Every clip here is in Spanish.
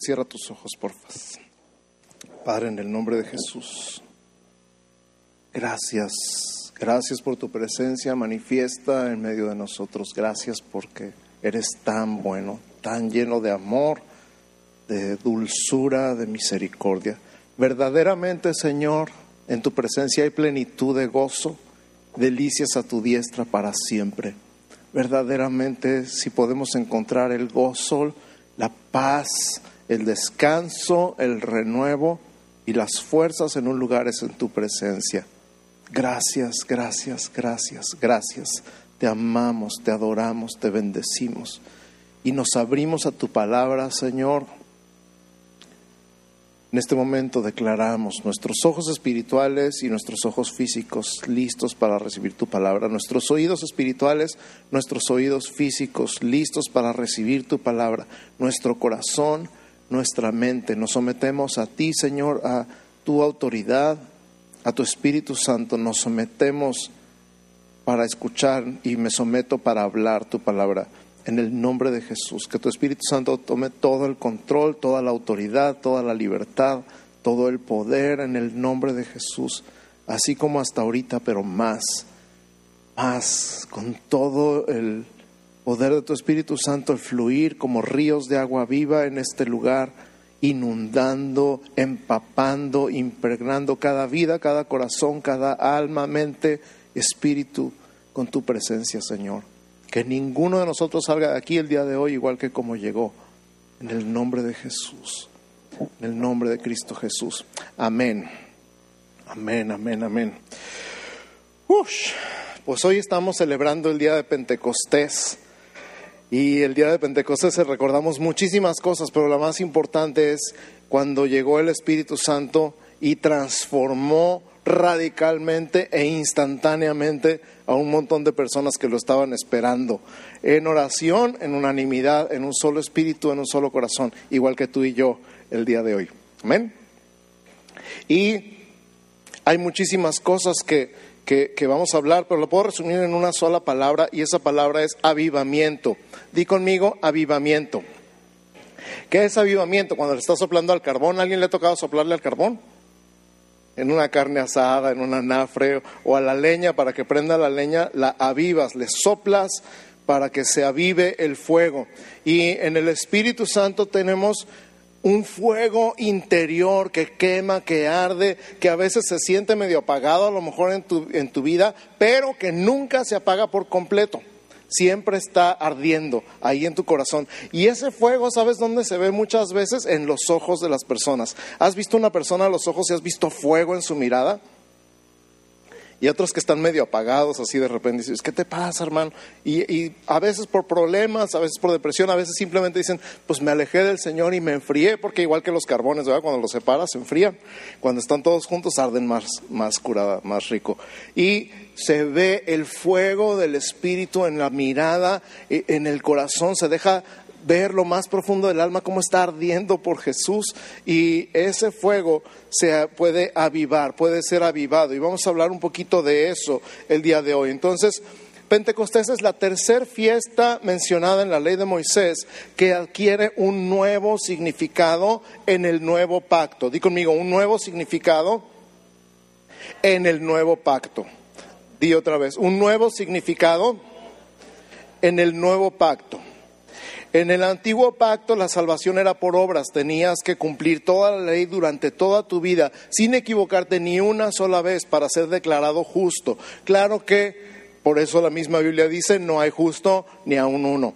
Cierra tus ojos, porfa. Padre, en el nombre de Jesús, gracias, gracias por tu presencia manifiesta en medio de nosotros. Gracias porque eres tan bueno, tan lleno de amor, de dulzura, de misericordia. Verdaderamente, Señor, en tu presencia hay plenitud de gozo, delicias a tu diestra para siempre. Verdaderamente, si podemos encontrar el gozo, la paz, el descanso, el renuevo y las fuerzas en un lugar es en tu presencia. Gracias, gracias, gracias, gracias. Te amamos, te adoramos, te bendecimos y nos abrimos a tu palabra, Señor. En este momento declaramos nuestros ojos espirituales y nuestros ojos físicos listos para recibir tu palabra, nuestros oídos espirituales, nuestros oídos físicos listos para recibir tu palabra, nuestro corazón nuestra mente. Nos sometemos a ti, Señor, a tu autoridad, a tu Espíritu Santo. Nos sometemos para escuchar y me someto para hablar tu palabra. En el nombre de Jesús, que tu Espíritu Santo tome todo el control, toda la autoridad, toda la libertad, todo el poder en el nombre de Jesús, así como hasta ahorita, pero más, más, con todo el poder de tu Espíritu Santo, fluir como ríos de agua viva en este lugar, inundando, empapando, impregnando cada vida, cada corazón, cada alma, mente, espíritu, con tu presencia, Señor. Que ninguno de nosotros salga de aquí el día de hoy igual que como llegó. En el nombre de Jesús. En el nombre de Cristo Jesús. Amén. Amén, amén, amén. pues hoy estamos celebrando el día de Pentecostés. Y el día de Pentecostés recordamos muchísimas cosas, pero la más importante es cuando llegó el Espíritu Santo y transformó radicalmente e instantáneamente a un montón de personas que lo estaban esperando. En oración, en unanimidad, en un solo espíritu, en un solo corazón, igual que tú y yo el día de hoy. Amén. Y hay muchísimas cosas que, que, vamos a hablar, pero lo puedo resumir en una sola palabra y esa palabra es avivamiento. Di conmigo avivamiento. ¿Qué es avivamiento? Cuando le estás soplando al carbón, alguien le ha tocado soplarle al carbón? En una carne asada, en un anafre o a la leña, para que prenda la leña, la avivas, le soplas para que se avive el fuego. Y en el Espíritu Santo tenemos un fuego interior que quema, que arde, que a veces se siente medio apagado a lo mejor en tu, en tu vida, pero que nunca se apaga por completo. Siempre está ardiendo ahí en tu corazón. Y ese fuego, ¿sabes dónde se ve muchas veces? En los ojos de las personas. ¿Has visto una persona a los ojos y has visto fuego en su mirada? Y otros que están medio apagados así de repente dices, ¿qué te pasa, hermano? Y, a veces por problemas, a veces por depresión, a veces simplemente dicen, pues me alejé del Señor y me enfrié, porque igual que los carbones, ¿verdad? Cuando los separas se enfrían, cuando están todos juntos arden más, más curada, más rico. Y se ve el fuego del Espíritu en la mirada, e, en el corazón, se deja ver lo más profundo del alma, cómo está ardiendo por Jesús y ese fuego se puede avivar, puede ser avivado. Y vamos a hablar un poquito de eso el día de hoy. Entonces, Pentecostés es la tercera fiesta mencionada en la ley de Moisés que adquiere un nuevo significado en el nuevo pacto. Di conmigo, un nuevo significado en el nuevo pacto. Di otra vez, un nuevo significado en el nuevo pacto. En el antiguo pacto la salvación era por obras, tenías que cumplir toda la ley durante toda tu vida sin equivocarte ni una sola vez para ser declarado justo. Claro que por eso la misma Biblia dice, no hay justo ni aun uno.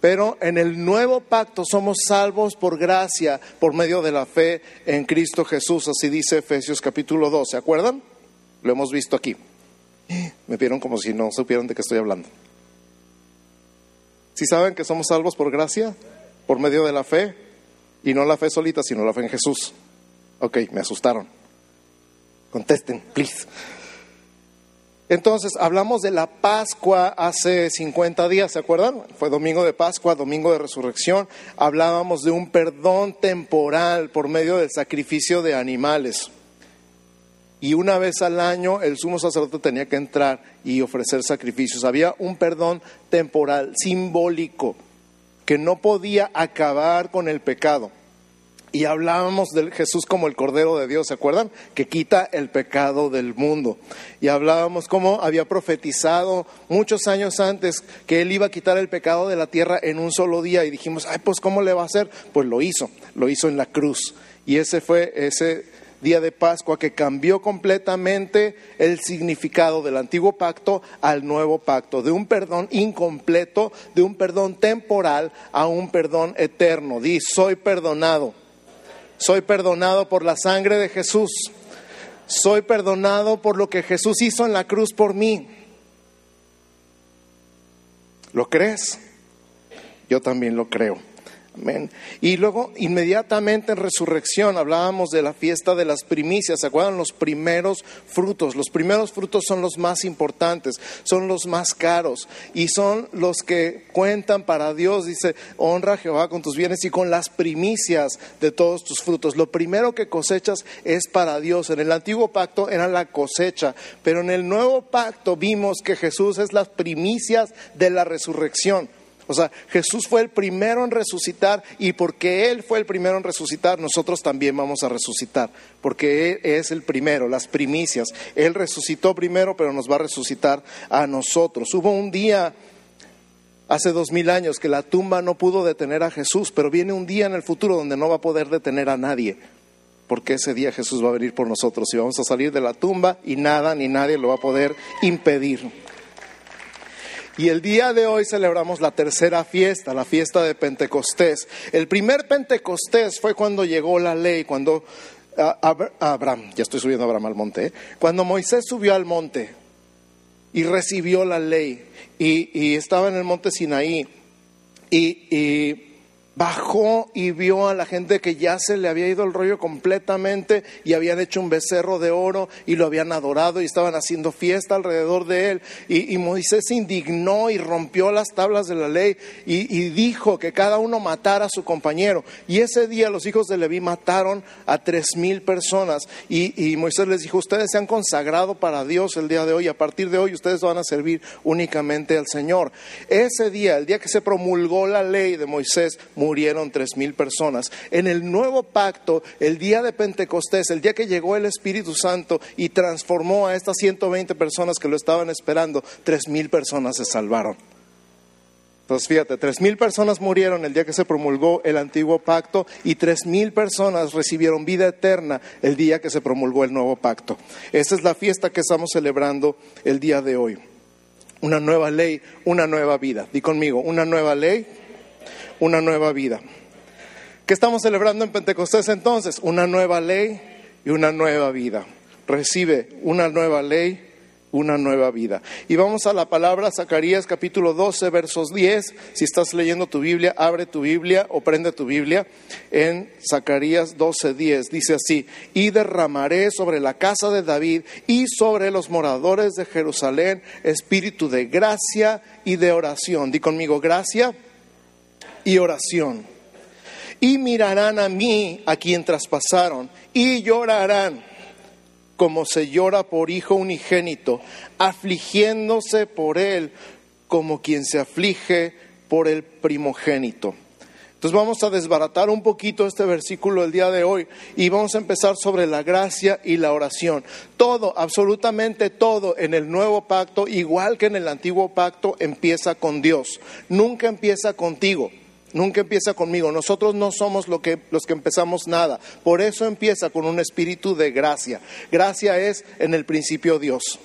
Pero en el nuevo pacto somos salvos por gracia, por medio de la fe en Cristo Jesús, así dice Efesios capítulo 2, ¿se acuerdan? Lo hemos visto aquí. Me vieron como si no supieran de qué estoy hablando. Si saben que somos salvos por gracia, por medio de la fe, y no la fe solita, sino la fe en Jesús. Ok, me asustaron. Contesten, please. Entonces, hablamos de la Pascua hace 50 días, ¿se acuerdan? Fue domingo de Pascua, domingo de resurrección. Hablábamos de un perdón temporal por medio del sacrificio de animales. Y una vez al año el sumo sacerdote tenía que entrar y ofrecer sacrificios. Había un perdón temporal, simbólico, que no podía acabar con el pecado. Y hablábamos de Jesús como el Cordero de Dios, ¿se acuerdan? Que quita el pecado del mundo. Y hablábamos cómo había profetizado muchos años antes que Él iba a quitar el pecado de la tierra en un solo día. Y dijimos, ay, pues ¿cómo le va a hacer? Pues lo hizo, lo hizo en la cruz. Y ese fue ese día de Pascua que cambió completamente el significado del antiguo pacto al nuevo pacto, de un perdón incompleto, de un perdón temporal a un perdón eterno. Di, soy perdonado. Soy perdonado por la sangre de Jesús. Soy perdonado por lo que Jesús hizo en la cruz por mí. ¿Lo crees? Yo también lo creo. Y luego, inmediatamente en resurrección, hablábamos de la fiesta de las primicias. ¿Se acuerdan? Los primeros frutos. Los primeros frutos son los más importantes, son los más caros y son los que cuentan para Dios. Dice, honra a Jehová con tus bienes y con las primicias de todos tus frutos. Lo primero que cosechas es para Dios. En el antiguo pacto era la cosecha, pero en el nuevo pacto vimos que Jesús es las primicias de la resurrección. O sea, Jesús fue el primero en resucitar y porque Él fue el primero en resucitar, nosotros también vamos a resucitar, porque Él es el primero, las primicias. Él resucitó primero, pero nos va a resucitar a nosotros. Hubo un día hace dos mil años que la tumba no pudo detener a Jesús, pero viene un día en el futuro donde no va a poder detener a nadie. Porque ese día Jesús va a venir por nosotros y vamos a salir de la tumba y nada ni nadie lo va a poder impedir. Y el día de hoy celebramos la tercera fiesta, la fiesta de Pentecostés. El primer Pentecostés fue cuando llegó la ley, cuando Abraham, ya estoy subiendo a Abraham al monte, ¿eh? cuando Moisés subió al monte y recibió la ley y, estaba en el monte Sinaí y bajó y vio a la gente que ya se le había ido el rollo completamente y habían hecho un becerro de oro y lo habían adorado y estaban haciendo fiesta alrededor de él. Y, Moisés se indignó y rompió las tablas de la ley y, dijo que cada uno matara a su compañero. Y ese día los hijos de Leví mataron a tres mil personas y, y Moisés les dijo, ustedes se han consagrado para Dios el día de hoy, a partir de hoy ustedes van a servir únicamente al Señor. Ese día, el día que se promulgó la ley de Moisés, murieron tres mil personas. En el nuevo pacto, el día de Pentecostés, el día que llegó el Espíritu Santo y transformó a estas 120 personas que lo estaban esperando, tres mil personas se salvaron. Entonces fíjate, tres mil personas murieron el día que se promulgó el antiguo pacto y tres mil personas recibieron vida eterna el día que se promulgó el nuevo pacto. Esa es la fiesta que estamos celebrando el día de hoy. Una nueva ley, una nueva vida. Di conmigo, una nueva ley, una nueva vida. ¿Qué estamos celebrando en Pentecostés entonces? Una nueva ley y una nueva vida. Recibe una nueva ley, una nueva vida. Y vamos a la palabra Zacarías capítulo 12, versos 10. Si estás leyendo tu Biblia, abre tu Biblia o prende tu Biblia en Zacarías 12, 10. Dice así, y derramaré sobre la casa de David y sobre los moradores de Jerusalén espíritu de gracia y de oración. Di conmigo, gracia y oración. Y mirarán a mí, a quien traspasaron, y llorarán como se llora por hijo unigénito, afligiéndose por él como quien se aflige por el primogénito. Entonces vamos a desbaratar un poquito este versículo el día de hoy y vamos a empezar sobre la gracia y la oración. Todo, absolutamente todo en el nuevo pacto, igual que en el antiguo pacto, empieza con Dios. Nunca empieza contigo. Nunca empieza conmigo. Nosotros no somos que, los que empezamos nada. Por eso empieza con un espíritu de gracia. Gracia es en el principio Dios.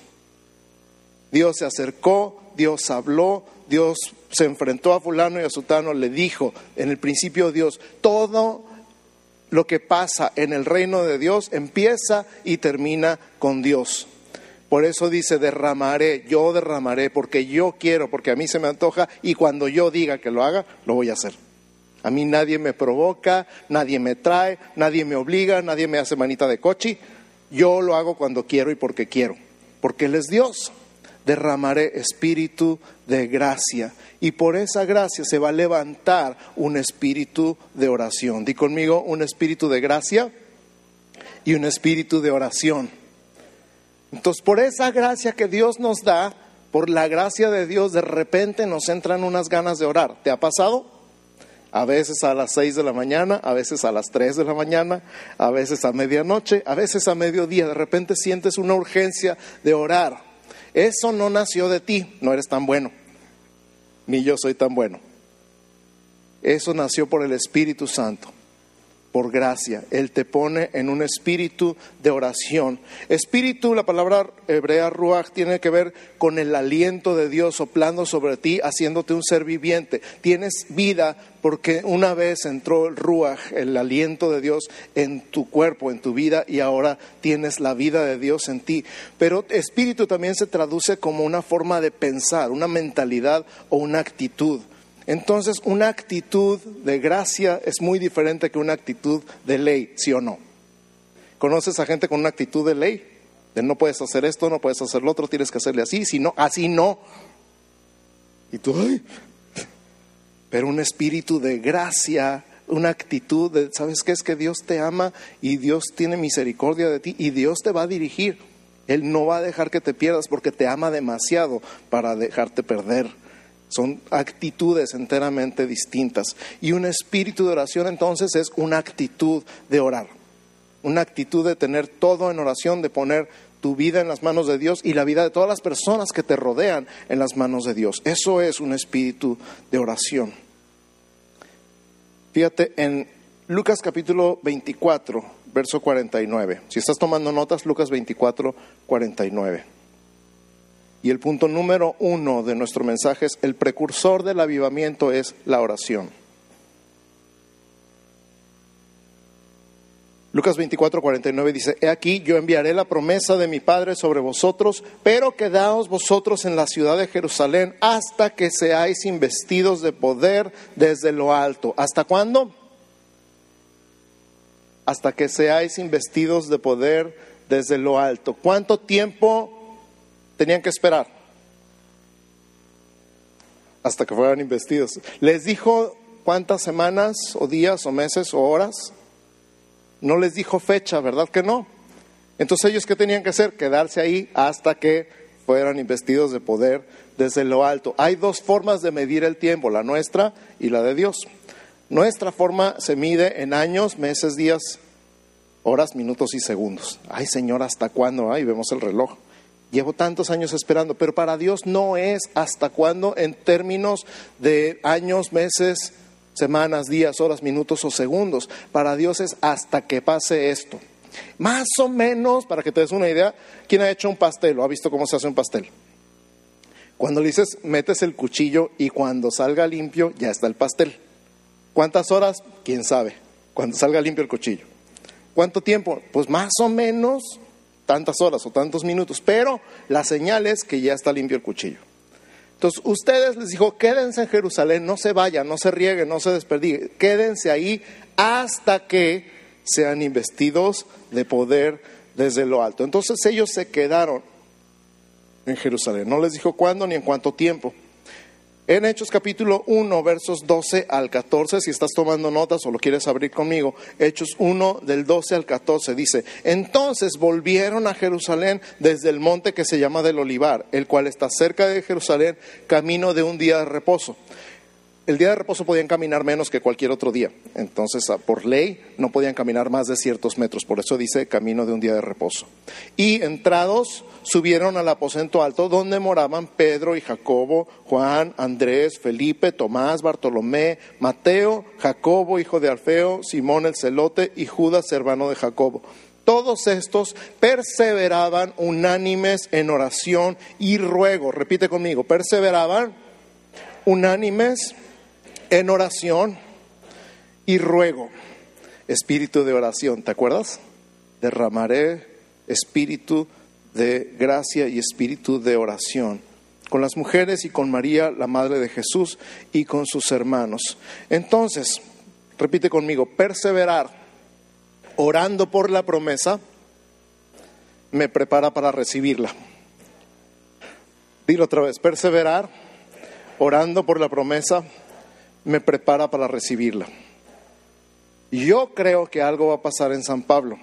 Dios se acercó, Dios habló, Dios se enfrentó a fulano y a sutano, le dijo, en el principio Dios, todo lo que pasa en el reino de Dios empieza y termina con Dios. Por eso dice, derramaré, yo derramaré, porque yo quiero, porque a mí se me antoja y cuando yo diga que lo haga, lo voy a hacer. A mí nadie me provoca, nadie me trae, nadie me obliga, nadie me hace manita de coche. Yo lo hago cuando quiero y porque quiero, porque Él es Dios. Derramaré espíritu de gracia y por esa gracia se va a levantar un espíritu de oración. Di conmigo un espíritu de gracia y un espíritu de oración. Entonces, por esa gracia que Dios nos da, por la gracia de Dios, de repente nos entran unas ganas de orar. ¿Te ha pasado? A veces a las 6 de la mañana, a veces a las 3 de la mañana, a veces a medianoche, a veces a mediodía. De repente sientes una urgencia de orar. Eso no nació de ti, no eres tan bueno, ni yo soy tan bueno. Eso nació por el Espíritu Santo por gracia. Él te pone en un espíritu de oración. Espíritu, la palabra hebrea ruach, tiene que ver con el aliento de Dios soplando sobre ti, haciéndote un ser viviente. Tienes vida porque una vez entró el ruach, el aliento de Dios en tu cuerpo, en tu vida, y ahora tienes la vida de Dios en ti. Pero espíritu también se traduce como una forma de pensar, una mentalidad o una actitud. Entonces, una actitud de gracia es muy diferente que una actitud de ley, ¿sí o no? ¿Conoces a gente con una actitud de ley? De no puedes hacer esto, no puedes hacer lo otro, tienes que hacerle así, si no, así no. Y tú, ay. Pero un espíritu de gracia, una actitud de, ¿sabes qué? Es que Dios te ama y Dios tiene misericordia de ti y Dios te va a dirigir. Él no va a dejar que te pierdas porque te ama demasiado para dejarte perder. Son actitudes enteramente distintas. Y un espíritu de oración entonces es una actitud de orar. Una actitud de tener todo en oración, de poner tu vida en las manos de Dios y la vida de todas las personas que te rodean en las manos de Dios. Eso es un espíritu de oración. Fíjate en Lucas capítulo 24, verso 49. Si estás tomando notas, Lucas 24, 49. Y el punto número uno de nuestro mensaje es, el precursor del avivamiento es la oración. Lucas 24, 49 dice, He aquí, yo enviaré la promesa de mi Padre sobre vosotros, pero quedaos vosotros en la ciudad de Jerusalén hasta que seáis investidos de poder desde lo alto. ¿Hasta cuándo? Hasta que seáis investidos de poder desde lo alto. ¿Cuánto tiempo tenían que esperar hasta que fueran investidos. Les dijo cuántas semanas o días o meses o horas. No les dijo fecha, ¿verdad que no? Entonces ellos qué tenían que hacer? Quedarse ahí hasta que fueran investidos de poder desde lo alto. Hay dos formas de medir el tiempo, la nuestra y la de Dios. Nuestra forma se mide en años, meses, días, horas, minutos y segundos. Ay Señor, ¿hasta cuándo? Ay, vemos el reloj. Llevo tantos años esperando, pero para Dios no es hasta cuándo en términos de años, meses, semanas, días, horas, minutos o segundos. Para Dios es hasta que pase esto. Más o menos, para que te des una idea, ¿quién ha hecho un pastel o ha visto cómo se hace un pastel? Cuando dices, metes el cuchillo y cuando salga limpio, ya está el pastel. ¿Cuántas horas? ¿Quién sabe? Cuando salga limpio el cuchillo. ¿Cuánto tiempo? Pues más o menos tantas horas o tantos minutos, pero la señal es que ya está limpio el cuchillo. Entonces, ustedes les dijo, quédense en Jerusalén, no se vayan, no se rieguen, no se desperdiguen, quédense ahí hasta que sean investidos de poder desde lo alto. Entonces ellos se quedaron en Jerusalén. No les dijo cuándo ni en cuánto tiempo. En Hechos capítulo 1, versos 12 al 14, si estás tomando notas o lo quieres abrir conmigo, Hechos 1 del 12 al 14 dice, entonces volvieron a Jerusalén desde el monte que se llama del Olivar, el cual está cerca de Jerusalén, camino de un día de reposo el día de reposo podían caminar menos que cualquier otro día. Entonces, ah, por ley, no podían caminar más de ciertos metros. Por eso dice camino de un día de reposo. Y entrados, subieron al aposento alto donde moraban Pedro y Jacobo, Juan, Andrés, Felipe, Tomás, Bartolomé, Mateo, Jacobo, hijo de Alfeo, Simón el celote y Judas, hermano de Jacobo. Todos estos perseveraban unánimes en oración y ruego. Repite conmigo, perseveraban unánimes en oración y ruego. Espíritu de oración, ¿te acuerdas? Derramaré espíritu de gracia y espíritu de oración con las mujeres y con María, la Madre de Jesús, y con sus hermanos. Entonces, repite conmigo, perseverar orando por la promesa me prepara para recibirla. Dilo otra vez, perseverar orando por la promesa me prepara para recibirla. Yo creo que algo va a pasar en San Pablo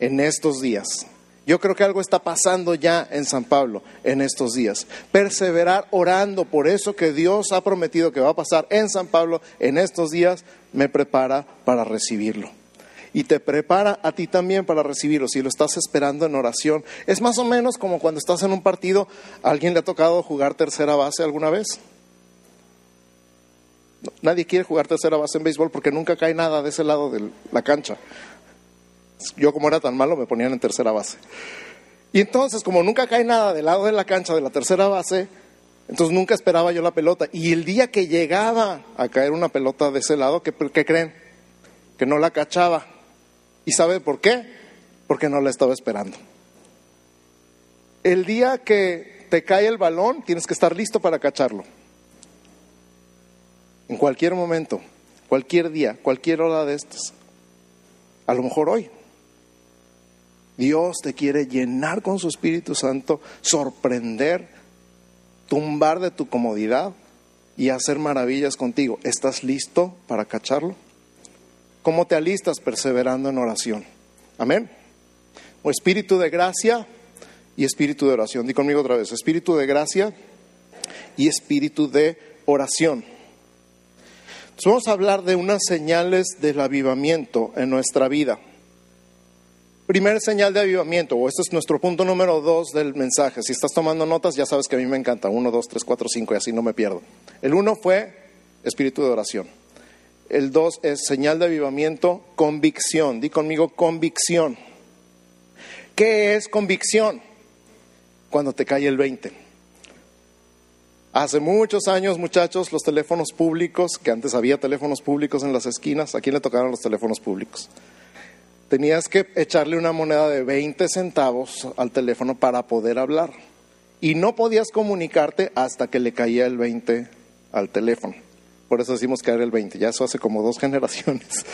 en estos días Yo creo que algo está pasando ya en San Pablo en estos días. Perseverar orando por eso que Dios ha prometido que va a pasar en San Pablo en estos días me prepara para recibirlo. Y te prepara a ti también para recibirlo si lo estás esperando en oración. Es más o menos como cuando estás en un partido, ¿a alguien le ha tocado jugar tercera base alguna vez? Nadie quiere jugar tercera base en béisbol porque nunca cae nada de ese lado de la cancha. Yo como era tan malo me ponían en tercera base. Y entonces, como nunca cae nada del lado de la cancha de la tercera base, entonces nunca esperaba yo la pelota. Y el día que llegaba a caer una pelota de ese lado, ¿qué, creen? Que no la cachaba. ¿Y sabe por qué? Porque no la estaba esperando. El día que te cae el balón, tienes que estar listo para cacharlo. En cualquier momento, cualquier día, cualquier hora de estas. A lo mejor hoy. Dios te quiere llenar con su Espíritu Santo, sorprender, tumbar de tu comodidad y hacer maravillas contigo. ¿Estás listo para cacharlo? ¿Cómo te alistas perseverando en oración? Amén. O espíritu de gracia y espíritu de oración. Di conmigo otra vez, espíritu de gracia y espíritu de oración. Vamos a hablar de unas señales del avivamiento en nuestra vida. Primer señal de avivamiento, o este es nuestro punto número dos del mensaje. Si estás tomando notas, ya sabes que a mí me encanta. Uno, dos, tres, cuatro, cinco, y así no me pierdo. El uno fue espíritu de oración. El dos es señal de avivamiento, convicción. Di conmigo convicción. ¿Qué es convicción? Cuando te cae el 20. Hace muchos años, muchachos, los teléfonos públicos, que antes había teléfonos públicos en las esquinas, ¿a quién le tocaron los teléfonos públicos? tenías que echarle una moneda de 20 centavos al teléfono para poder hablar. Y no podías comunicarte hasta que le caía el 20 al teléfono. Por eso decimos caer el 20. Ya eso hace como dos generaciones.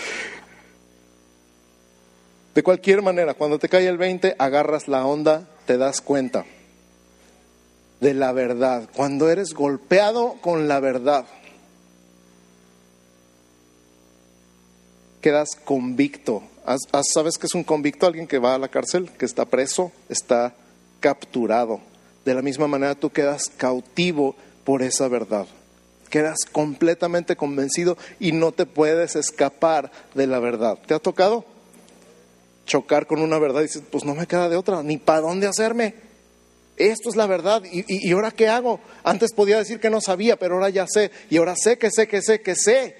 De cualquier manera, cuando te cae el 20, agarras la onda, te das cuenta de la verdad. Cuando eres golpeado con la verdad, quedas convicto ¿Sabes que es un convicto? Alguien que va a la cárcel, que está preso, está capturado. De la misma manera tú quedas cautivo por esa verdad. Quedas completamente convencido y no te puedes escapar de la verdad. ¿Te ha tocado? Chocar con una verdad y dices, pues no me queda de otra, ni para dónde hacerme. Esto es la verdad. ¿Y, ¿Y ahora qué hago? Antes podía decir que no sabía, pero ahora ya sé. Y ahora sé que sé, que sé, que sé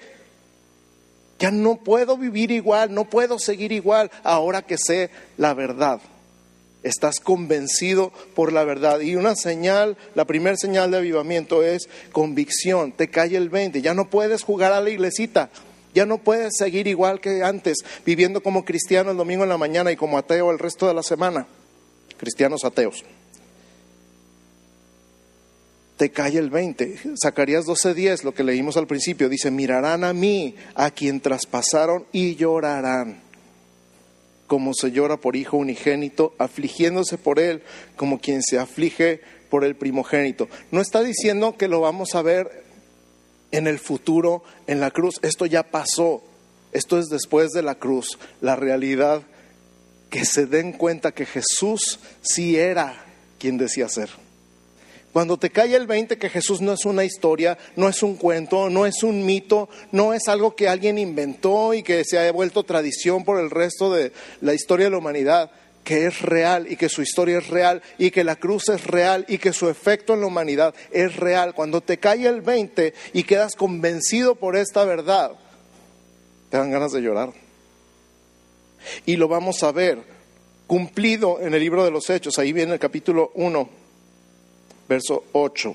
ya no puedo vivir igual, no puedo seguir igual ahora que sé la verdad. Estás convencido por la verdad. Y una señal, la primera señal de avivamiento es convicción. Te cae el 20. Ya no puedes jugar a la iglesita. Ya no puedes seguir igual que antes, viviendo como cristiano el domingo en la mañana y como ateo el resto de la semana. Cristianos ateos te cae el 20. Zacarías 12:10, lo que leímos al principio, dice, mirarán a mí, a quien traspasaron y llorarán, como se llora por hijo unigénito, afligiéndose por él, como quien se aflige por el primogénito. No está diciendo que lo vamos a ver en el futuro, en la cruz. Esto ya pasó. Esto es después de la cruz. La realidad, que se den cuenta que Jesús sí era quien decía ser. Cuando te cae el 20 que Jesús no es una historia, no es un cuento, no es un mito, no es algo que alguien inventó y que se ha vuelto tradición por el resto de la historia de la humanidad, que es real y que su historia es real y que la cruz es real y que su efecto en la humanidad es real. Cuando te cae el 20 y quedas convencido por esta verdad, te dan ganas de llorar. Y lo vamos a ver cumplido en el libro de los Hechos, ahí viene el capítulo 1 verso 8.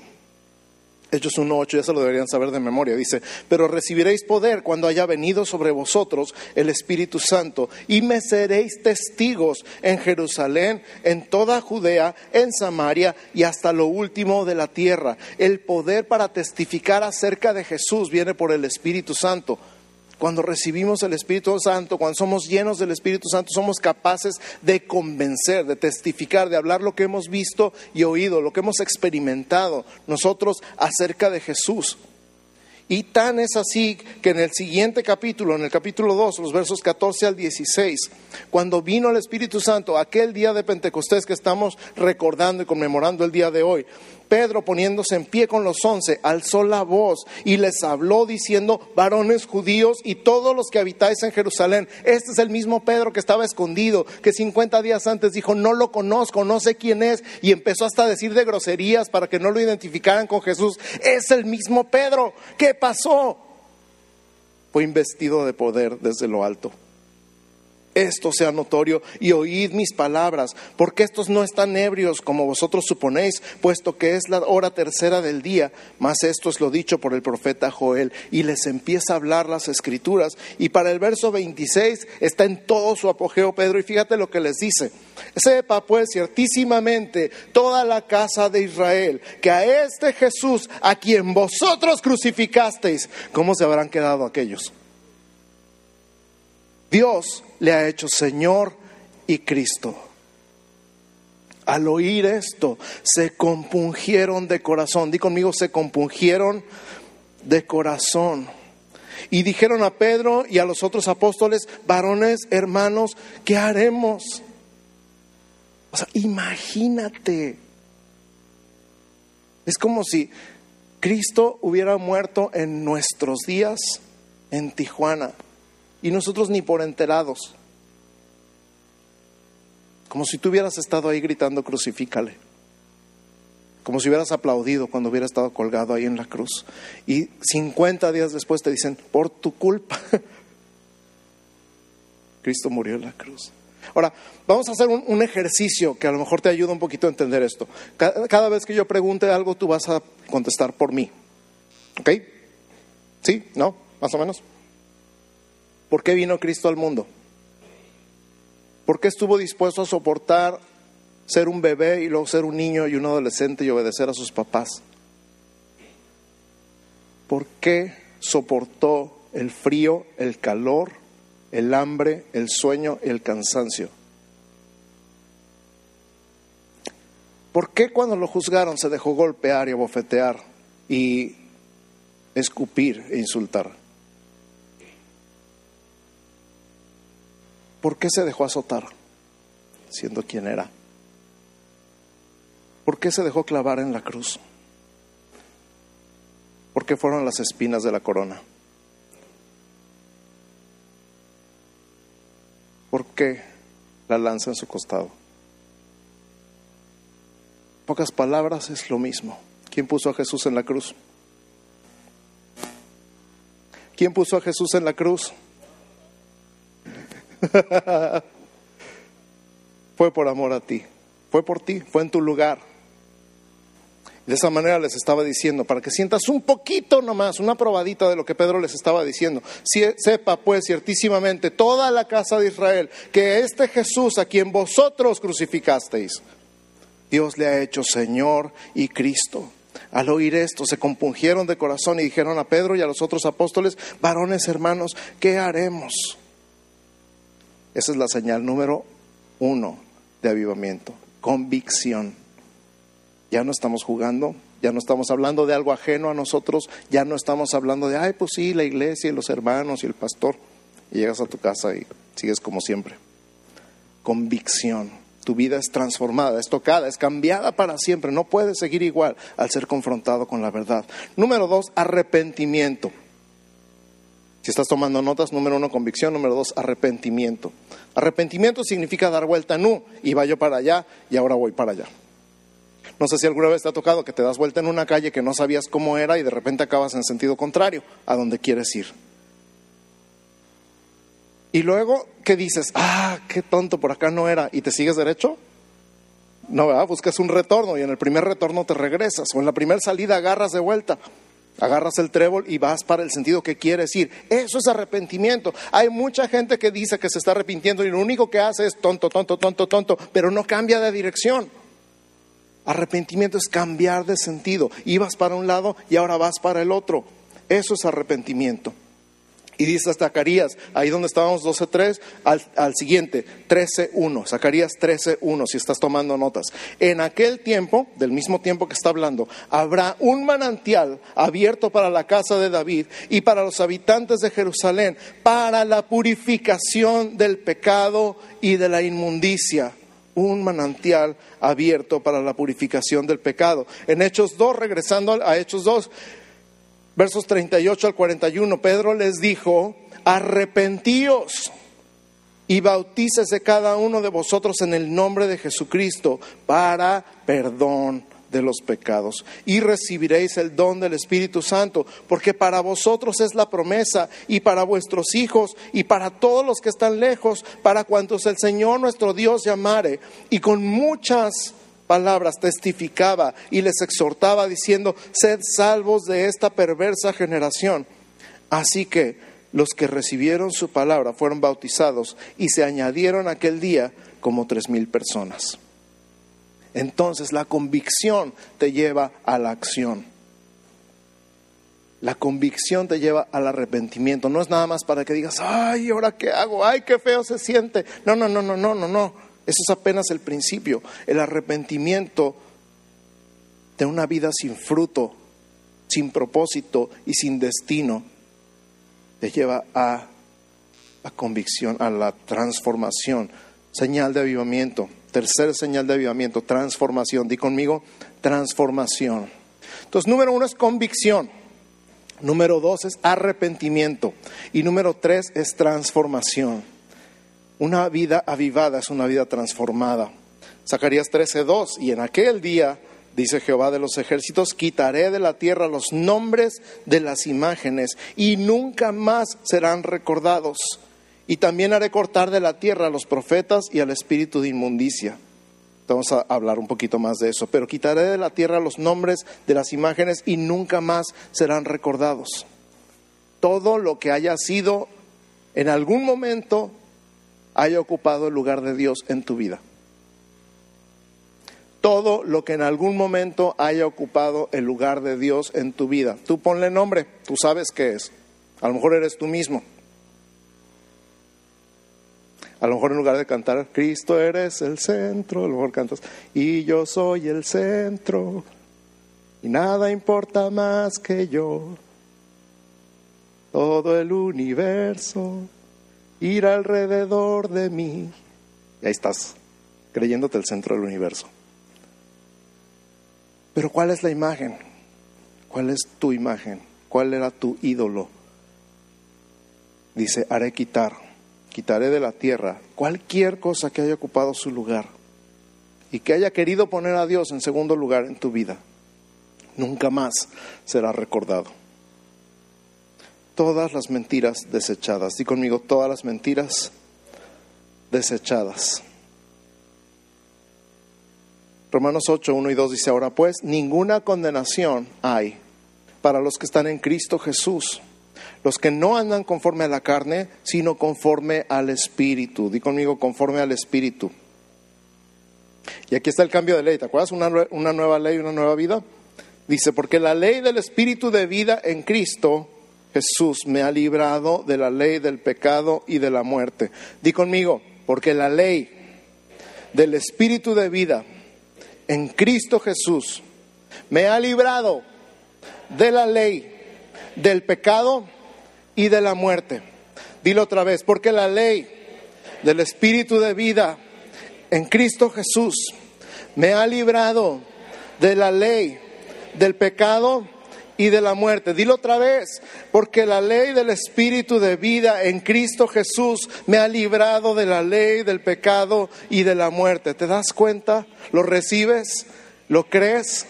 Hechos 1.8, ya se lo deberían saber de memoria, dice, pero recibiréis poder cuando haya venido sobre vosotros el Espíritu Santo y me seréis testigos en Jerusalén, en toda Judea, en Samaria y hasta lo último de la tierra. El poder para testificar acerca de Jesús viene por el Espíritu Santo. Cuando recibimos el Espíritu Santo, cuando somos llenos del Espíritu Santo, somos capaces de convencer, de testificar, de hablar lo que hemos visto y oído, lo que hemos experimentado nosotros acerca de Jesús. Y tan es así que en el siguiente capítulo, en el capítulo 2, los versos 14 al 16, cuando vino el Espíritu Santo, aquel día de Pentecostés que estamos recordando y conmemorando el día de hoy, Pedro poniéndose en pie con los once, alzó la voz y les habló diciendo, varones judíos y todos los que habitáis en Jerusalén, este es el mismo Pedro que estaba escondido, que 50 días antes dijo, no lo conozco, no sé quién es, y empezó hasta a decir de groserías para que no lo identificaran con Jesús. Es el mismo Pedro. ¿Qué pasó? Fue investido de poder desde lo alto esto sea notorio y oíd mis palabras, porque estos no están ebrios como vosotros suponéis, puesto que es la hora tercera del día, mas esto es lo dicho por el profeta Joel, y les empieza a hablar las escrituras, y para el verso 26 está en todo su apogeo Pedro, y fíjate lo que les dice, sepa pues ciertísimamente toda la casa de Israel, que a este Jesús, a quien vosotros crucificasteis, ¿cómo se habrán quedado aquellos? Dios le ha hecho Señor y Cristo. Al oír esto, se compungieron de corazón. Di conmigo, se compungieron de corazón. Y dijeron a Pedro y a los otros apóstoles, varones, hermanos, ¿qué haremos? O sea, imagínate. Es como si Cristo hubiera muerto en nuestros días en Tijuana y nosotros ni por enterados. Como si tú hubieras estado ahí gritando, crucifícale. Como si hubieras aplaudido cuando hubiera estado colgado ahí en la cruz. Y 50 días después te dicen, por tu culpa, Cristo murió en la cruz. Ahora, vamos a hacer un, ejercicio que a lo mejor te ayuda un poquito a entender esto. Cada, cada vez que yo pregunte algo, tú vas a contestar por mí. ¿Ok? ¿Sí? ¿No? ¿Más o menos? ¿Por qué vino Cristo al mundo? ¿Por qué estuvo dispuesto a soportar ser un bebé y luego ser un niño y un adolescente y obedecer a sus papás? ¿Por qué soportó el frío, el calor, el hambre, el sueño y el cansancio? ¿Por qué cuando lo juzgaron se dejó golpear y abofetear y escupir e insultar? ¿Por qué se dejó azotar siendo quien era? ¿Por qué se dejó clavar en la cruz? ¿Por qué fueron las espinas de la corona? ¿Por qué la lanza en su costado? pocas palabras es lo mismo. ¿Quién puso a Jesús en la cruz? ¿Quién puso a Jesús en la cruz? fue por amor a ti, fue por ti, fue en tu lugar. De esa manera les estaba diciendo, para que sientas un poquito nomás, una probadita de lo que Pedro les estaba diciendo. sepa pues ciertísimamente toda la casa de Israel que este Jesús a quien vosotros crucificasteis, Dios le ha hecho Señor y Cristo. Al oír esto se compungieron de corazón y dijeron a Pedro y a los otros apóstoles, varones hermanos, ¿qué haremos? Esa es la señal número uno de avivamiento, convicción. Ya no estamos jugando, ya no estamos hablando de algo ajeno a nosotros, ya no estamos hablando de, ay, pues sí, la iglesia y los hermanos y el pastor. Y llegas a tu casa y sigues como siempre. Convicción. Tu vida es transformada, es tocada, es cambiada para siempre. No puedes seguir igual al ser confrontado con la verdad. Número dos, arrepentimiento. Si estás tomando notas, número uno, convicción, número dos, arrepentimiento. Arrepentimiento significa dar vuelta en U, iba yo para allá y ahora voy para allá. No sé si alguna vez te ha tocado que te das vuelta en una calle que no sabías cómo era y de repente acabas en sentido contrario a donde quieres ir. Y luego, ¿qué dices? Ah, qué tonto, por acá no era. ¿Y te sigues derecho? No, ¿verdad? Buscas un retorno y en el primer retorno te regresas. O en la primera salida agarras de vuelta. Agarras el trébol y vas para el sentido que quieres ir. Eso es arrepentimiento. Hay mucha gente que dice que se está arrepintiendo y lo único que hace es tonto, tonto, tonto, tonto, pero no cambia de dirección. Arrepentimiento es cambiar de sentido. Ibas para un lado y ahora vas para el otro. Eso es arrepentimiento. Y dice Zacarías, ahí donde estábamos 12.3, al, al siguiente, 13.1, Zacarías 13.1, si estás tomando notas. En aquel tiempo, del mismo tiempo que está hablando, habrá un manantial abierto para la casa de David y para los habitantes de Jerusalén, para la purificación del pecado y de la inmundicia. Un manantial abierto para la purificación del pecado. En Hechos 2, regresando a Hechos 2, versos 38 al 41, Pedro les dijo, arrepentíos y bautícese cada uno de vosotros en el nombre de Jesucristo para perdón de los pecados y recibiréis el don del Espíritu Santo, porque para vosotros es la promesa y para vuestros hijos y para todos los que están lejos, para cuantos el Señor nuestro Dios llamare. Y con muchas palabras testificaba y les exhortaba diciendo, sed salvos de esta perversa generación. Así que los que recibieron su palabra fueron bautizados y se añadieron aquel día como tres mil personas. Entonces la convicción te lleva a la acción. La convicción te lleva al arrepentimiento. No es nada más para que digas, ay, ¿ahora qué hago? Ay, qué feo se siente. No, no, no, no, no, no, no. Eso es apenas el principio. El arrepentimiento de una vida sin fruto, sin propósito y sin destino te lleva a la convicción, a la transformación. Señal de avivamiento. Tercer señal de avivamiento, transformación. Di conmigo, transformación. Entonces, número uno es convicción. Número dos es arrepentimiento. Y número tres es transformación. Una vida avivada es una vida transformada. Zacarías 13:2, y en aquel día, dice Jehová de los ejércitos, quitaré de la tierra los nombres de las imágenes y nunca más serán recordados. Y también haré cortar de la tierra a los profetas y al espíritu de inmundicia. Vamos a hablar un poquito más de eso, pero quitaré de la tierra los nombres de las imágenes y nunca más serán recordados. Todo lo que haya sido en algún momento haya ocupado el lugar de Dios en tu vida. Todo lo que en algún momento haya ocupado el lugar de Dios en tu vida. Tú ponle nombre, tú sabes qué es. A lo mejor eres tú mismo. A lo mejor en lugar de cantar, Cristo eres el centro, a lo mejor cantas, y yo soy el centro, y nada importa más que yo. Todo el universo ir alrededor de mí. Y ahí estás, creyéndote el centro del universo. Pero ¿cuál es la imagen? ¿Cuál es tu imagen? ¿Cuál era tu ídolo? Dice, haré quitar, quitaré de la tierra cualquier cosa que haya ocupado su lugar y que haya querido poner a Dios en segundo lugar en tu vida. Nunca más será recordado todas las mentiras desechadas. Di conmigo, todas las mentiras desechadas. Romanos 8, 1 y 2 dice, ahora pues, ninguna condenación hay para los que están en Cristo Jesús, los que no andan conforme a la carne, sino conforme al Espíritu. Di conmigo, conforme al Espíritu. Y aquí está el cambio de ley. ¿Te acuerdas? Una, una nueva ley, una nueva vida. Dice, porque la ley del Espíritu de vida en Cristo Jesús me ha librado de la ley del pecado y de la muerte. Di conmigo, porque la ley del Espíritu de vida en Cristo Jesús me ha librado de la ley del pecado y de la muerte. Dilo otra vez, porque la ley del Espíritu de vida en Cristo Jesús me ha librado de la ley del pecado y de la muerte. Dilo otra vez, porque la ley del Espíritu de vida en Cristo Jesús me ha librado de la ley del pecado y de la muerte. ¿Te das cuenta? ¿Lo recibes? ¿Lo crees?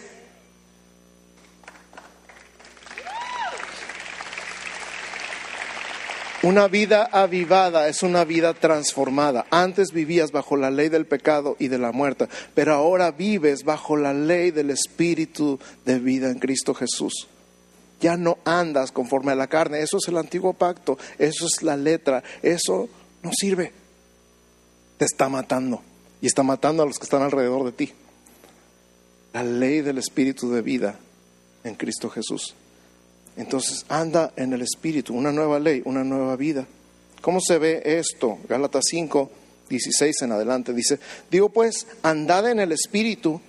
Una vida avivada es una vida transformada. Antes vivías bajo la ley del pecado y de la muerte, pero ahora vives bajo la ley del Espíritu de vida en Cristo Jesús ya no andas conforme a la carne. Eso es el antiguo pacto, eso es la letra, eso no sirve. Te está matando y está matando a los que están alrededor de ti. La ley del Espíritu de vida en Cristo Jesús. Entonces anda en el Espíritu, una nueva ley, una nueva vida. ¿Cómo se ve esto? Gálatas 5, 16 en adelante dice, digo pues, andad en el Espíritu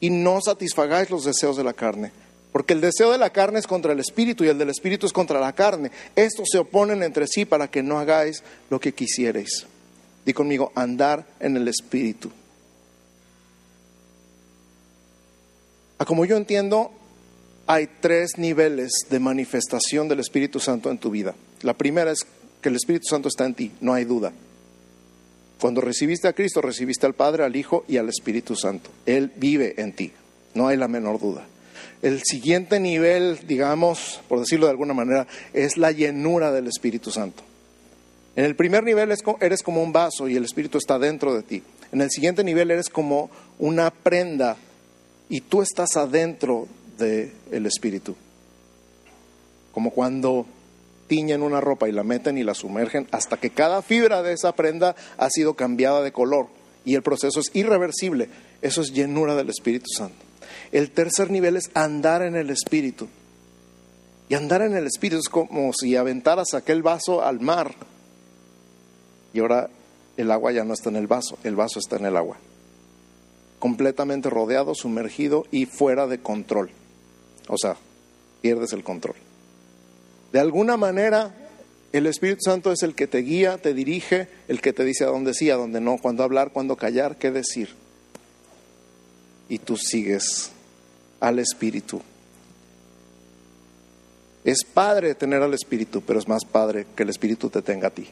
y no satisfagáis los deseos de la carne. Porque el deseo de la carne es contra el espíritu y el del espíritu es contra la carne. Estos se oponen entre sí para que no hagáis lo que quisierais. Di conmigo, andar en el espíritu. A como yo entiendo, hay tres niveles de manifestación del Espíritu Santo en tu vida. La primera es que el Espíritu Santo está en ti, no hay duda. Cuando recibiste a Cristo, recibiste al Padre, al Hijo y al Espíritu Santo. Él vive en ti, no hay la menor duda. El siguiente nivel, digamos, por decirlo de alguna manera, es la llenura del Espíritu Santo. En el primer nivel eres como un vaso y el Espíritu está dentro de ti. En el siguiente nivel eres como una prenda y tú estás adentro del Espíritu. Como cuando tiñen una ropa y la meten y la sumergen hasta que cada fibra de esa prenda ha sido cambiada de color y el proceso es irreversible. Eso es llenura del Espíritu Santo. El tercer nivel es andar en el Espíritu. Y andar en el Espíritu es como si aventaras aquel vaso al mar y ahora el agua ya no está en el vaso, el vaso está en el agua. Completamente rodeado, sumergido y fuera de control. O sea, pierdes el control. De alguna manera, el Espíritu Santo es el que te guía, te dirige, el que te dice a dónde sí, a dónde no, cuándo hablar, cuándo callar, qué decir. Y tú sigues al Espíritu. Es padre tener al Espíritu, pero es más padre que el Espíritu te tenga a ti.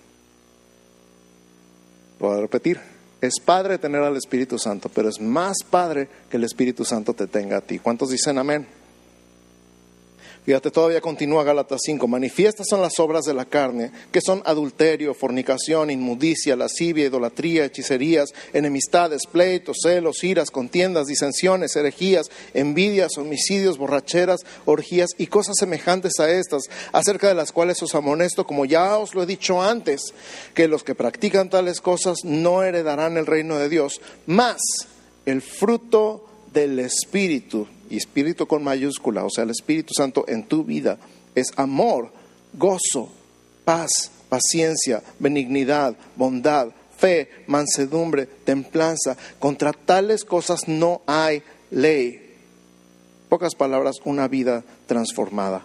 Voy a repetir, es padre tener al Espíritu Santo, pero es más padre que el Espíritu Santo te tenga a ti. ¿Cuántos dicen amén? Fíjate, todavía continúa Gálatas 5. Manifiestas son las obras de la carne, que son adulterio, fornicación, inmundicia, lascivia, idolatría, hechicerías, enemistades, pleitos, celos, iras, contiendas, disensiones, herejías, envidias, homicidios, borracheras, orgías y cosas semejantes a estas, acerca de las cuales os amonesto, como ya os lo he dicho antes, que los que practican tales cosas no heredarán el reino de Dios, más el fruto del Espíritu y espíritu con mayúscula, o sea, el Espíritu Santo en tu vida, es amor, gozo, paz, paciencia, benignidad, bondad, fe, mansedumbre, templanza. Contra tales cosas no hay ley. Pocas palabras, una vida transformada.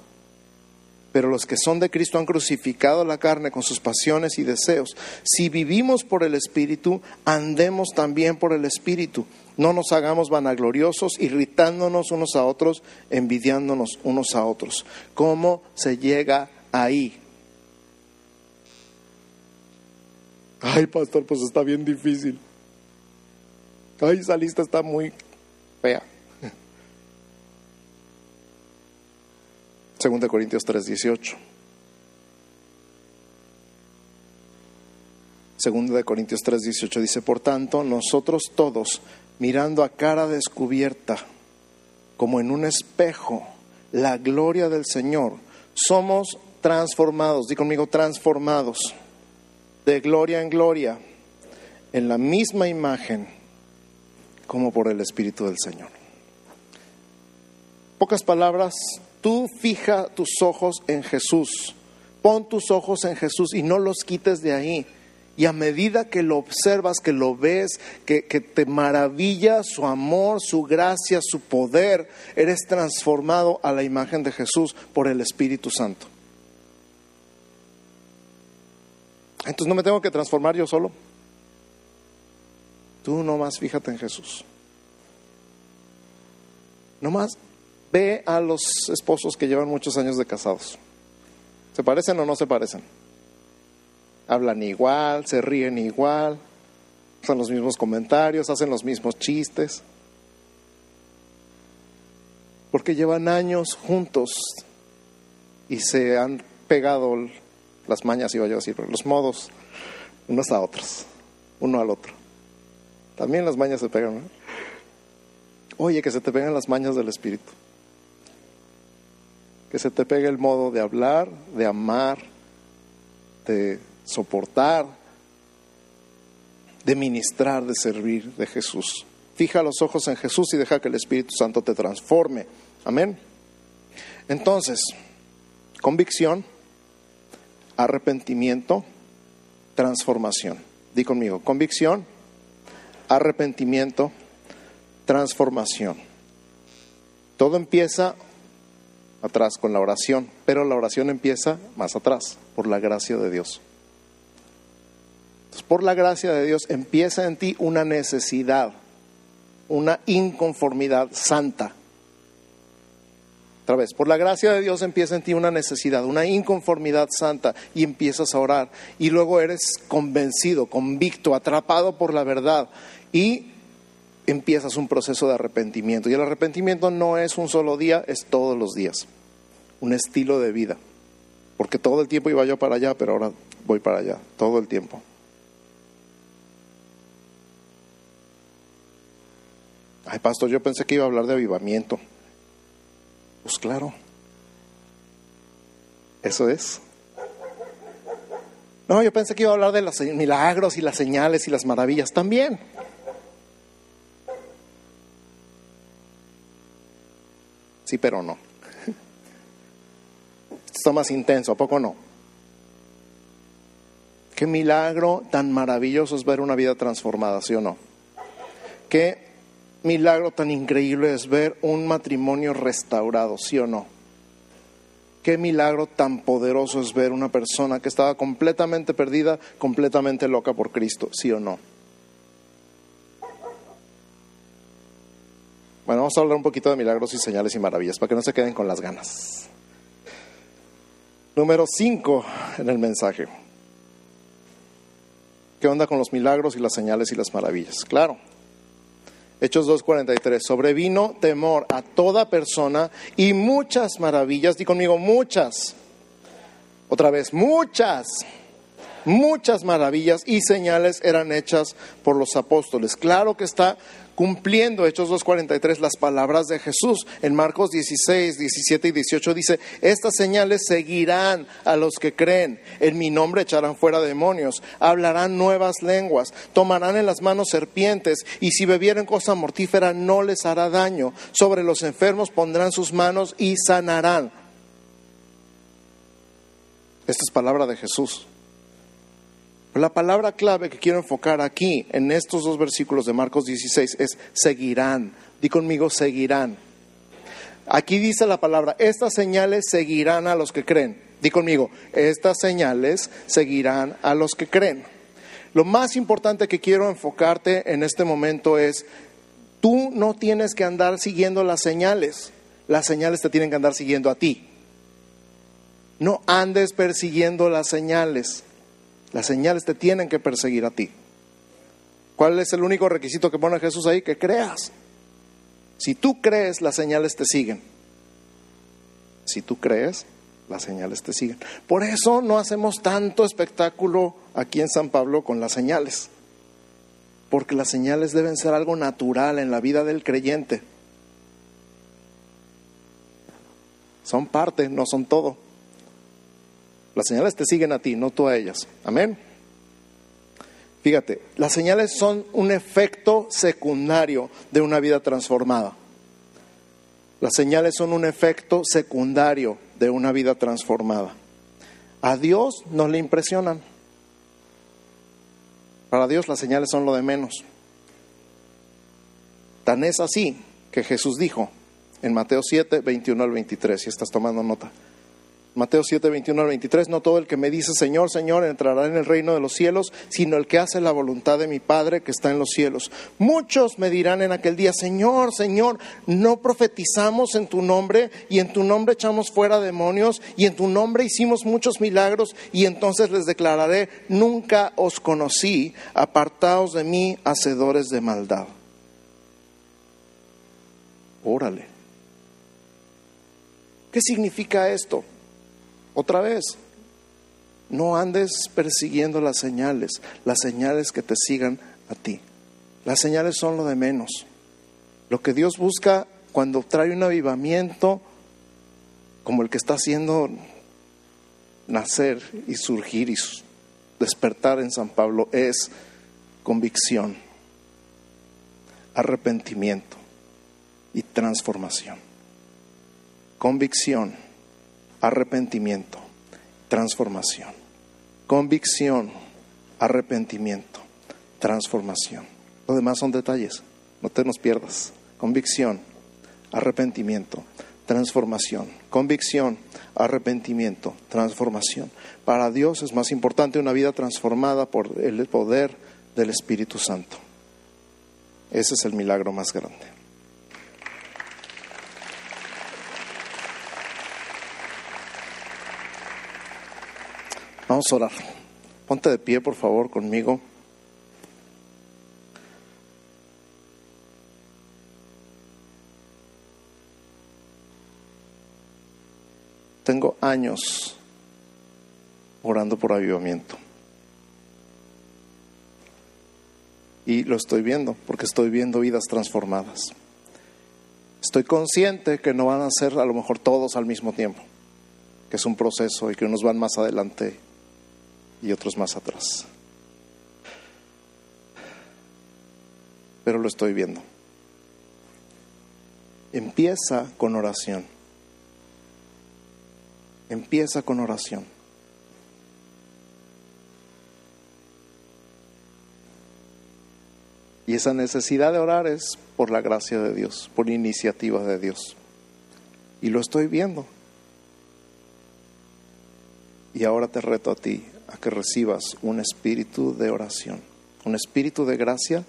Pero los que son de Cristo han crucificado la carne con sus pasiones y deseos. Si vivimos por el Espíritu, andemos también por el Espíritu. No nos hagamos vanagloriosos, irritándonos unos a otros, envidiándonos unos a otros. ¿Cómo se llega ahí? Ay, pastor, pues está bien difícil. Ay, esa lista está muy fea. Segunda Corintios 3, 18. Segunda de Corintios 3, 18 dice, por tanto, nosotros todos, mirando a cara descubierta, como en un espejo, la gloria del Señor, somos transformados, di conmigo, transformados, de gloria en gloria, en la misma imagen, como por el Espíritu del Señor. Pocas palabras, tú fija tus ojos en Jesús, pon tus ojos en Jesús y no los quites de ahí. Y a medida que lo observas, que lo ves, que, te maravilla su amor, su gracia, su poder, eres transformado a la imagen de Jesús por el Espíritu Santo. Entonces no me tengo que transformar yo solo. Tú nomás fíjate en Jesús. Nomás ve a los esposos que llevan muchos años de casados. ¿Se parecen o no se parecen? Hablan igual, se ríen igual, hacen los mismos comentarios, hacen los mismos chistes, porque llevan años juntos y se han pegado las mañas, iba yo a decir, los modos unos a otros, uno al otro. También las mañas se pegan. Oye, que se te pegan las mañas del Espíritu. Que se te pegue el modo de hablar, de amar, de soportar, de ministrar, de servir de Jesús. Fija los ojos en Jesús y deja que el Espíritu Santo te transforme. Amén. Entonces, Convicción, arrepentimiento, transformación. Di conmigo, convicción, arrepentimiento, transformación. Todo empieza atrás con la oración, pero la oración empieza más atrás, por la gracia de Dios. Por la gracia de Dios empieza en ti una necesidad, una inconformidad santa. Otra vez, por la gracia de Dios empieza en ti una necesidad, una inconformidad santa y empiezas a orar. Y luego eres convencido, convicto, atrapado por la verdad y empiezas un proceso de arrepentimiento. Y el arrepentimiento no es un solo día, es todos los días. Un estilo de vida. Porque todo el tiempo iba yo para allá, pero ahora voy para allá, todo el tiempo. Ay, pastor, yo pensé que iba a hablar de avivamiento. Pues claro, eso es. No, yo pensé que iba a hablar de los milagros y las señales y las maravillas también. Sí, pero no. Esto está más intenso, ¿a poco no? Qué milagro tan maravilloso es ver una vida transformada, ¿sí o no? Qué milagro tan increíble es ver un matrimonio restaurado, ¿sí o no? Qué milagro tan poderoso es ver una persona que estaba completamente perdida, completamente loca por Cristo, ¿sí o no? Bueno, vamos a hablar un poquito de milagros y señales y maravillas para que no se queden con las ganas. Número 5 en el mensaje. ¿Qué onda con los milagros y las señales y las maravillas? Claro. Hechos 2.43. Sobrevino temor a toda persona y muchas maravillas. Di conmigo, muchas. Otra vez, muchas muchas maravillas y señales eran hechas por los apóstoles. Claro que está cumpliendo Hechos 2.43 las palabras de Jesús. En Marcos 16, 17 y 18 dice, estas señales seguirán a los que creen. En mi nombre echarán fuera demonios, hablarán nuevas lenguas, tomarán en las manos serpientes y si bebieren cosa mortífera no les hará daño. Sobre los enfermos pondrán sus manos y sanarán. Esta es palabra de Jesús. La palabra clave que quiero enfocar aquí en estos dos versículos de Marcos 16 es seguirán. Di conmigo, seguirán. Aquí dice la palabra, estas señales seguirán a los que creen. Di conmigo, estas señales seguirán a los que creen. Lo más importante que quiero enfocarte en este momento es, tú no tienes que andar siguiendo las señales, las señales te tienen que andar siguiendo a ti. No andes persiguiendo las señales. Las señales te tienen que perseguir a ti. ¿Cuál es el único requisito que pone Jesús ahí? Que creas. Si tú crees, las señales te siguen. Si tú crees, las señales te siguen. Por eso no hacemos tanto espectáculo aquí en San Pablo con las señales. Porque las señales deben ser algo natural en la vida del creyente. Son parte, no son todo. Las señales te siguen a ti, no tú a ellas. Amén. Fíjate, las señales son un efecto secundario de una vida transformada. Las señales son un efecto secundario de una vida transformada. A Dios no le impresionan. Para Dios las señales son lo de menos. Tan es así que Jesús dijo en Mateo 7, 21 al 23, si estás tomando nota. Mateo 7, 21 al 23, no todo el que me dice Señor, Señor entrará en el reino de los cielos, sino el que hace la voluntad de mi Padre que está en los cielos. Muchos me dirán en aquel día, Señor, Señor, no profetizamos en tu nombre y en tu nombre echamos fuera demonios y en tu nombre hicimos muchos milagros y entonces les declararé, nunca os conocí, apartaos de mí, hacedores de maldad. Órale. ¿Qué significa esto? Otra vez, no andes persiguiendo las señales, las señales que te sigan a ti. Las señales son lo de menos. Lo que Dios busca cuando trae un avivamiento como el que está haciendo nacer y surgir y despertar en San Pablo es convicción, arrepentimiento y transformación. Convicción arrepentimiento, transformación. Convicción, arrepentimiento, transformación. Lo demás son detalles, no te nos pierdas. Convicción, arrepentimiento, transformación. Convicción, arrepentimiento, transformación. Para Dios es más importante una vida transformada por el poder del Espíritu Santo. Ese es el milagro más grande. Vamos a orar. Ponte de pie, por favor, conmigo. Tengo años orando por avivamiento. Y lo estoy viendo, porque estoy viendo vidas transformadas. Estoy consciente que no van a ser a lo mejor todos al mismo tiempo, que es un proceso y que unos van más adelante y otros más atrás. Pero lo estoy viendo. Empieza con oración. Empieza con oración. Y esa necesidad de orar es por la gracia de Dios, por iniciativa de Dios. Y lo estoy viendo. Y ahora te reto a ti a que recibas un espíritu de oración, un espíritu de gracia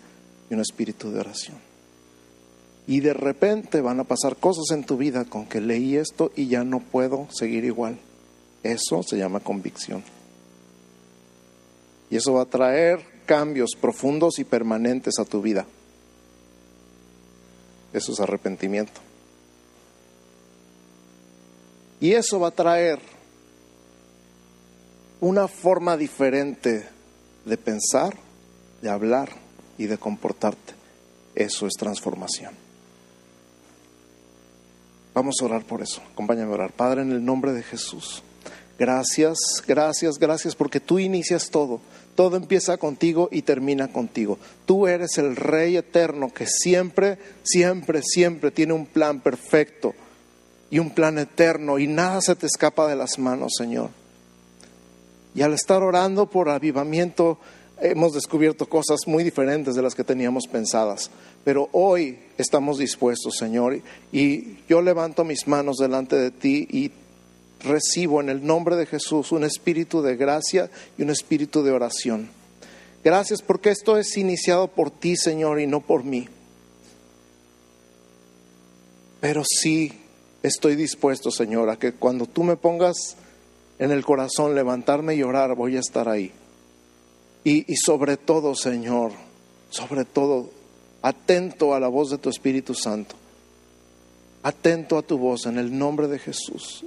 y un espíritu de oración. Y de repente van a pasar cosas en tu vida con que leí esto y ya no puedo seguir igual. Eso se llama convicción. Y eso va a traer cambios profundos y permanentes a tu vida. Eso es arrepentimiento. Y eso va a traer una forma diferente de pensar, de hablar y de comportarte. Eso es transformación. Vamos a orar por eso. Acompáñame a orar. Padre, en el nombre de Jesús. Gracias, gracias, gracias porque tú inicias todo. Todo empieza contigo y termina contigo. Tú eres el Rey eterno que siempre, siempre, siempre tiene un plan perfecto y un plan eterno y nada se te escapa de las manos, Señor. Y al estar orando por avivamiento, hemos descubierto cosas muy diferentes de las que teníamos pensadas. Pero hoy estamos dispuestos, Señor, y yo levanto mis manos delante de ti y recibo en el nombre de Jesús un espíritu de gracia y un espíritu de oración. Gracias porque esto es iniciado por ti, Señor, y no por mí. Pero sí estoy dispuesto, Señor, a que cuando tú me pongas en el corazón, levantarme y orar, voy a estar ahí. Y, sobre todo, Señor, sobre todo, atento a la voz de tu Espíritu Santo. Atento a tu voz en el nombre de Jesús.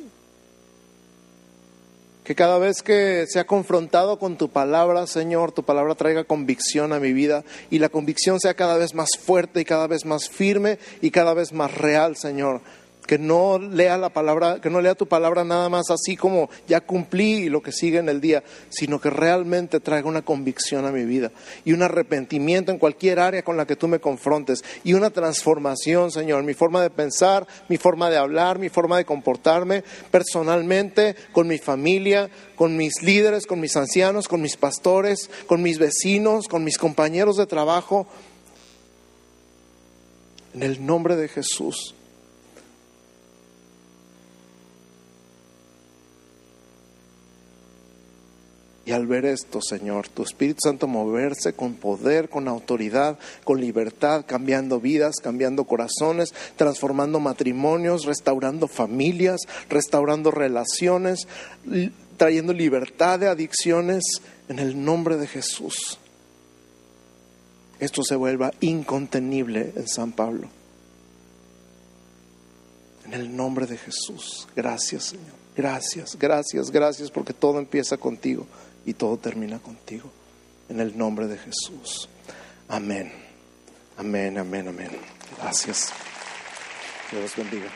Que cada vez que sea confrontado con tu palabra, Señor, tu palabra traiga convicción a mi vida y la convicción sea cada vez más fuerte y cada vez más firme y cada vez más real, Señor que no lea la palabra, que no lea tu palabra nada más así como ya cumplí lo que sigue en el día, sino que realmente traiga una convicción a mi vida y un arrepentimiento en cualquier área con la que tú me confrontes y una transformación, Señor, mi forma de pensar, mi forma de hablar, mi forma de comportarme personalmente, con mi familia, con mis líderes, con mis ancianos, con mis pastores, con mis vecinos, con mis compañeros de trabajo. En el nombre de Jesús. Y al ver esto, Señor, tu Espíritu Santo moverse con poder, con autoridad, con libertad, cambiando vidas, cambiando corazones, transformando matrimonios, restaurando familias, restaurando relaciones, trayendo libertad de adicciones en el nombre de Jesús. Esto se vuelva incontenible en San Pablo. En el nombre de Jesús. Gracias, Señor. Gracias, gracias, gracias porque todo empieza contigo y todo termina contigo. En el nombre de Jesús. Amén. Amén, amén, amén. Gracias. Dios bendiga.